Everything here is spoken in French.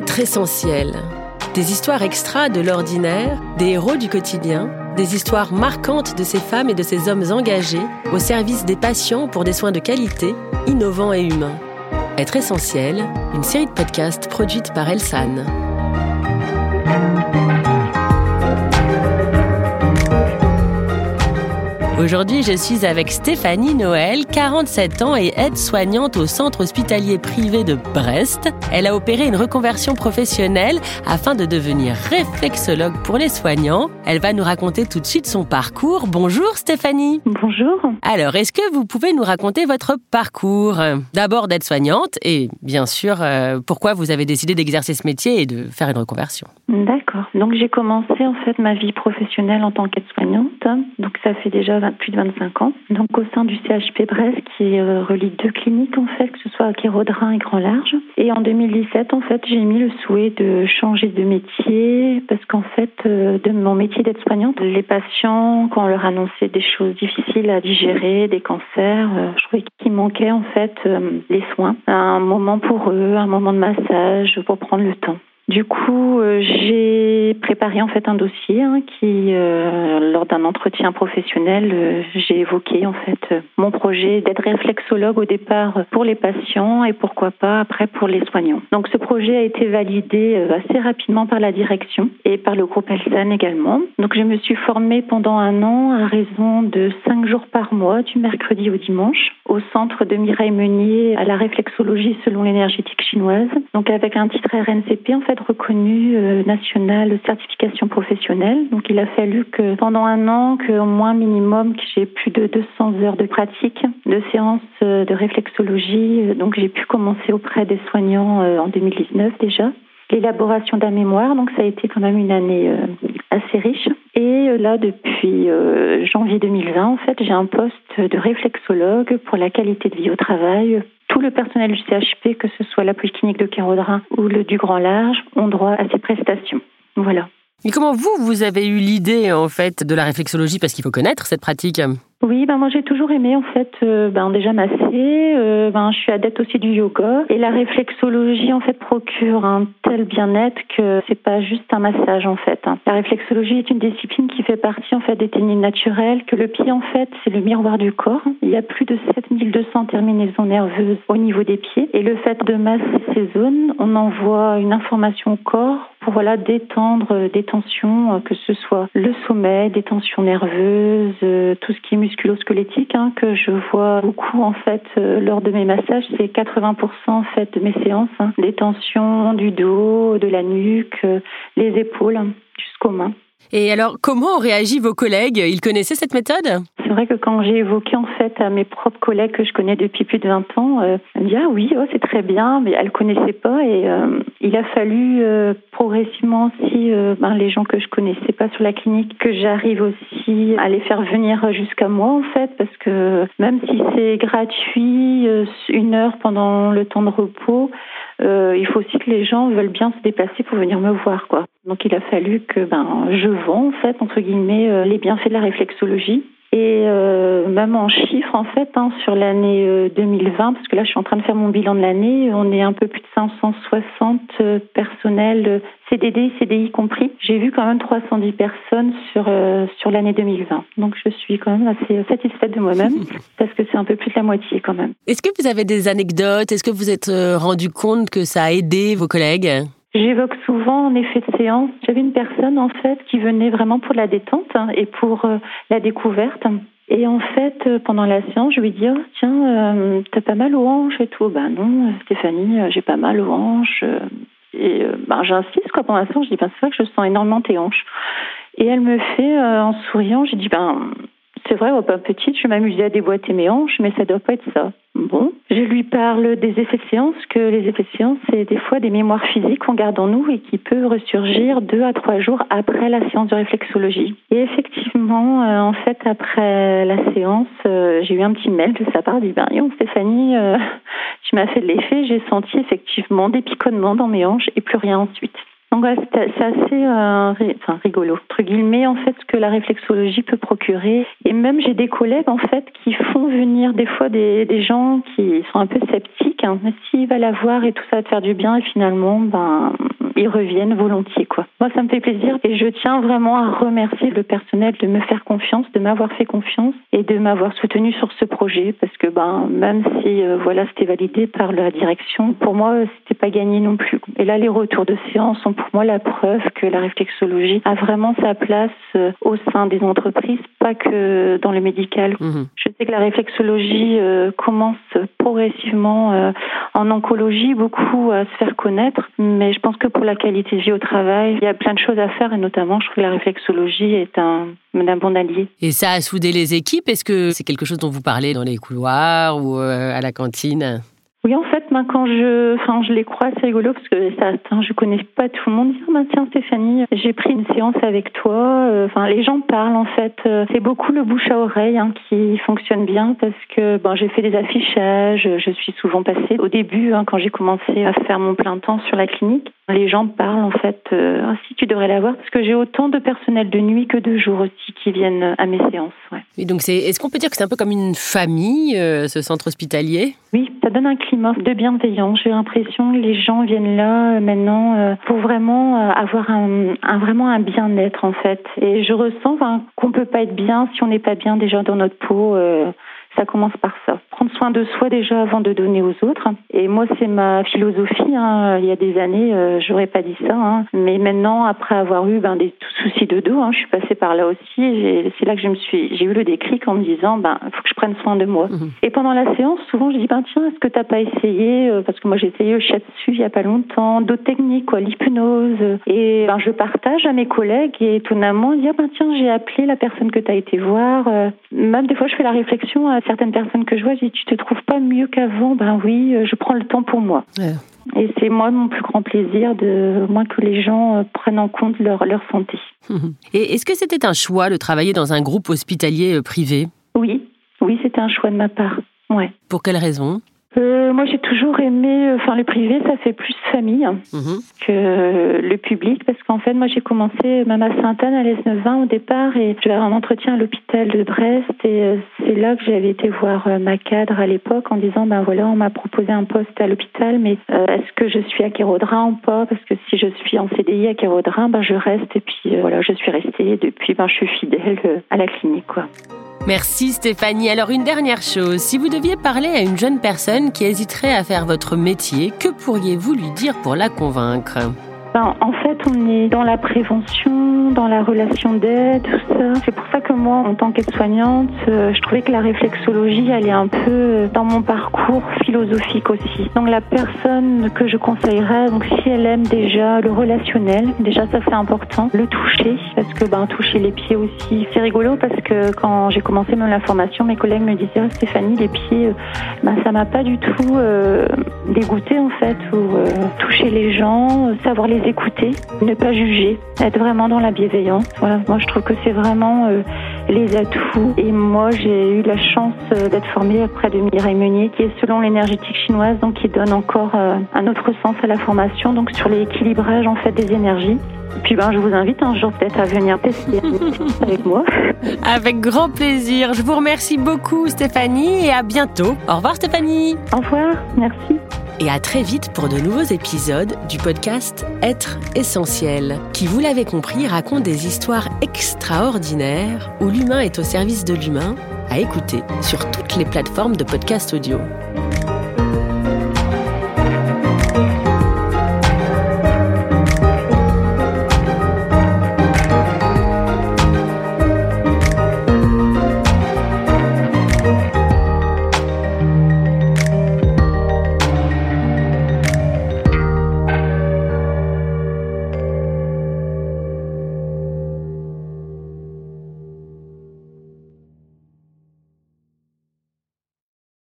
Être essentiel. Des histoires extra de l'ordinaire, des héros du quotidien, des histoires marquantes de ces femmes et de ces hommes engagés au service des patients pour des soins de qualité, innovants et humains. Être essentiel, une série de podcasts produite par Elsan. Aujourd'hui, je suis avec Stéphanie Noël, 47 ans et aide-soignante au centre hospitalier privé de Brest. Elle a opéré une reconversion professionnelle afin de devenir réflexologue pour les soignants. Elle va nous raconter tout de suite son parcours. Bonjour Stéphanie. Bonjour. Alors, est-ce que vous pouvez nous raconter votre parcours? D'abord d'aide-soignante et bien sûr euh, pourquoi vous avez décidé d'exercer ce métier et de faire une reconversion? D'accord. Donc j'ai commencé en fait ma vie professionnelle en tant qu'aide-soignante. Donc ça fait déjà plus de 25 ans. Donc au sein du CHP Brest qui euh, relie deux cliniques en fait, que ce soit à et Grand Large. Et en 2017 en fait j'ai mis le souhait de changer de métier parce qu'en fait euh, de mon métier d'aide-soignante, les patients quand on leur annonçait des choses difficiles à digérer, des cancers, euh, je trouvais qu'il manquait en fait les soins, un moment pour eux, un moment de massage pour prendre le temps. Du coup, euh, j'ai préparé en fait un dossier hein, qui, euh, lors d'un entretien professionnel, euh, j'ai évoqué en fait mon projet d'être réflexologue au départ pour les patients et pourquoi pas après pour les soignants. Donc ce projet a été validé assez rapidement par la direction et par le groupe Elsan également. Donc je me suis formée pendant un an à raison de cinq jours par mois, du mercredi au dimanche, au centre de Mireille Meunier à la réflexologie selon l'énergétique chinoise. Donc avec un titre RNCP en fait reconnu euh, national certification professionnelle. Donc il a fallu que pendant un an, qu'au moins minimum, que j'ai plus de 200 heures de pratique, de séances euh, de réflexologie. Donc j'ai pu commencer auprès des soignants euh, en 2019 déjà. L'élaboration d'un mémoire, donc ça a été quand même une année assez riche. Et là, depuis janvier 2020, en fait, j'ai un poste de réflexologue pour la qualité de vie au travail tout le personnel du CHP, que ce soit la polyclinique de Kérodrin ou le du Grand Large, ont droit à ces prestations. Voilà. Mais comment vous, vous avez eu l'idée en fait de la réflexologie? Parce qu'il faut connaître cette pratique. Oui, ben moi j'ai toujours aimé en fait euh, ben déjà masser. Euh, ben je suis adepte aussi du yoga et la réflexologie en fait procure un tel bien-être que c'est pas juste un massage en fait. Hein. La réflexologie est une discipline qui fait partie en fait des techniques naturelles. Que le pied en fait c'est le miroir du corps. Il y a plus de 7200 terminaisons nerveuses au niveau des pieds et le fait de masser ces zones, on envoie une information au corps pour voilà détendre des tensions, que ce soit le sommeil, des tensions nerveuses, tout ce qui est musculo-squelettique hein, que je vois beaucoup en fait euh, lors de mes massages. C'est 80% en fait de mes séances, hein. des tensions du dos, de la nuque, euh, les épaules jusqu'aux mains. Et alors, comment ont réagi vos collègues? Ils connaissaient cette méthode? C'est vrai que quand j'ai évoqué en fait à mes propres collègues que je connais depuis plus de 20 ans, euh, me disent ah oui, oh, c'est très bien, mais elles connaissaient pas et euh, il a fallu euh, progressivement aussi ben, les gens que je connaissais pas sur la clinique que j'arrive aussi à les faire venir jusqu'à moi en fait parce que même si c'est gratuit une heure pendant le temps de repos, il faut aussi que les gens veulent bien se déplacer pour venir me voir quoi. Donc il a fallu que ben je vends en fait entre guillemets euh, les bienfaits de la réflexologie et euh, même en chiffres, en fait, hein, sur l'année 2020, euh, parce que là, je suis en train de faire mon bilan de l'année, on est un peu plus de 560 personnels CDD, CDI compris. J'ai vu quand même 310 personnes sur sur l'année 2020. Donc, je suis quand même assez satisfaite de moi-même, parce que c'est un peu plus de la moitié quand même. Est-ce que vous avez des anecdotes? Est-ce que vous êtes rendu compte que ça a aidé vos collègues? J'évoque souvent en effet de séance. J'avais une personne en fait qui venait vraiment pour la détente hein, et pour euh, la découverte. Et en fait, euh, pendant la séance, je lui dis oh, tiens, euh, t'as pas mal aux hanches et tout. Ben non, Stéphanie, j'ai pas mal aux hanches. Et ben j'insiste quoi pendant la séance. Je dis ben c'est vrai que je sens énormément tes hanches. Et elle me fait en souriant, j'ai dit ben c'est vrai, pas petite, je m'amusais à déboîter mes hanches, mais ça doit pas être ça. Bon, je lui parle des effets de séance, que les effets de séance, c'est des fois des mémoires physiques qu'on garde en nous et qui peuvent ressurgir deux à trois jours après la séance de réflexologie. Et effectivement, euh, en fait, après la séance, euh, j'ai eu un petit mail de sa part, dit ben Stéphanie, euh, tu m'as fait de l'effet, j'ai senti effectivement des piconnements dans mes hanches et plus rien ensuite. Donc c'est assez euh, enfin, rigolo, entre guillemets, en fait, ce que la réflexologie peut procurer. Et même j'ai des collègues, en fait, qui font venir des fois des, gens qui sont un peu sceptiques. Hein. S'il va la voir et tout ça va te faire du bien et finalement, ben, ils reviennent volontiers quoi. Moi ça me fait plaisir et je tiens vraiment à remercier le personnel de me faire confiance, de m'avoir fait confiance et de m'avoir soutenu sur ce projet parce que ben même si euh, voilà c'était validé par la direction, pour moi c'était pas gagné non plus. Et là les retours de séance sont pour moi la preuve que la réflexologie a vraiment sa place euh, au sein des entreprises, pas que dans le médical. Mhm. Je sais que la réflexologie euh, commence progressivement en oncologie beaucoup à se faire connaître, mais je pense que pour la qualité de vie au travail, il y a plein de choses à faire et notamment je trouve que la réflexologie est un, un bon allié. Et ça a soudé les équipes? Est-ce que c'est quelque chose dont vous parlez dans les couloirs ou euh, à la cantine? Oui, en fait, moi, quand je, enfin, je les crois, c'est rigolo parce que ça, je connais pas tout le monde. Ah, bah, tiens, Stéphanie, j'ai pris une séance avec toi. Euh, enfin, les gens parlent, en fait. Euh, c'est beaucoup le bouche à oreille hein, qui fonctionne bien parce que, bon, j'ai fait des affichages. Je suis souvent passée au début, hein, quand j'ai commencé à faire mon plein temps sur la clinique. Les gens parlent, en fait, euh, si tu devrais l'avoir parce que j'ai autant de personnel de nuit que de jour aussi qui viennent à mes séances. Ouais. Et donc, c'est, est-ce qu'on peut dire que c'est un peu comme une famille, ce centre hospitalier? Oui, ça donne un climat de bienveillance. J'ai l'impression que les gens viennent là euh, maintenant euh, pour vraiment euh, avoir un, vraiment un bien-être en fait. Et je ressens qu'on peut pas être bien si on n'est pas bien déjà dans notre peau. Ça commence par ça. Prendre soin de soi déjà avant de donner aux autres. Et moi, c'est ma philosophie. Hein. Il y a des années, j'aurais pas dit ça. Hein. Mais maintenant, après avoir eu ben, des soucis de dos, hein, je suis passée par là aussi. C'est là que je me suis, j'ai eu le déclic en me disant, ben, faut que je prenne soin de moi. Mmh. Et pendant la séance, souvent, je dis, ben tiens, est-ce que t'as pas essayé euh, Parce que moi, j'ai essayé le shiatsu il y a pas longtemps, d'autres techniques, quoi, l'hypnose. Et ben, je partage à mes collègues et étonnamment, dire, ben tiens, j'ai appelé la personne que tu as été voir. Euh, même des fois, je fais la réflexion à certaines personnes que je vois, je dis, tu te trouves pas mieux qu'avant? Ben oui, euh, je prends le temps pour moi. Et c'est moi mon plus grand plaisir de moins que les gens prennent en compte leur, leur santé. Et est-ce que c'était un choix de travailler dans un groupe hospitalier privé? Oui, oui, c'était un choix de ma part. Ouais. Pour quelle raison? Euh, moi, j'ai toujours aimé, euh, enfin, le privé, ça fait plus famille mhm. que le public, parce qu'en fait, moi, j'ai commencé même à Sainte-Anne, à l'Es-20 au départ, et j'avais un entretien à l'hôpital de Brest, et euh, c'est là que j'avais été voir ma cadre à l'époque en disant, ben voilà, on m'a proposé un poste à l'hôpital, mais est-ce que je suis à Kérodrin ou pas? Parce que si je suis en CDI à Kérodrin, ben je reste, et puis voilà, je suis restée, depuis, ben je suis fidèle à la clinique, quoi. Merci Stéphanie. Alors une dernière chose, si vous deviez parler à une jeune personne qui hésiterait à faire votre métier, que pourriez-vous lui dire pour la convaincre? Ben, En fait, on est dans la prévention, dans la relation d'aide, tout ça. C'est pour ça que moi, en tant qu'aide-soignante, euh, je trouvais que la réflexologie, elle est un peu dans mon parcours philosophique aussi. Donc la personne que je conseillerais, donc si elle aime déjà le relationnel, déjà ça c'est important, le toucher, parce que ben toucher les pieds aussi, c'est rigolo parce que quand j'ai commencé même la formation, mes collègues me disaient oh, Stéphanie, les pieds, ben ça m'a pas du tout euh, dégoûté en fait, ou euh, toucher les gens, savoir les écouter, ne pas juger, être vraiment dans la bienveillance. Voilà, moi je trouve que c'est vraiment euh, les atouts. Et moi j'ai eu la chance euh, d'être formée auprès de Mireille Meunier, qui est selon l'énergétique chinoise, donc qui donne encore euh, un autre sens à la formation, donc sur l'équilibrage en fait des énergies. Et puis ben, je vous invite un jour peut-être à venir tester avec moi. Avec grand plaisir. Je vous remercie beaucoup Stéphanie et à bientôt. Au revoir Stéphanie. Au revoir, merci et à très vite pour de nouveaux épisodes du podcast Être essentiel, qui, vous l'avez compris, raconte des histoires extraordinaires où l'humain est au service de l'humain, à écouter sur toutes les plateformes de podcast audio.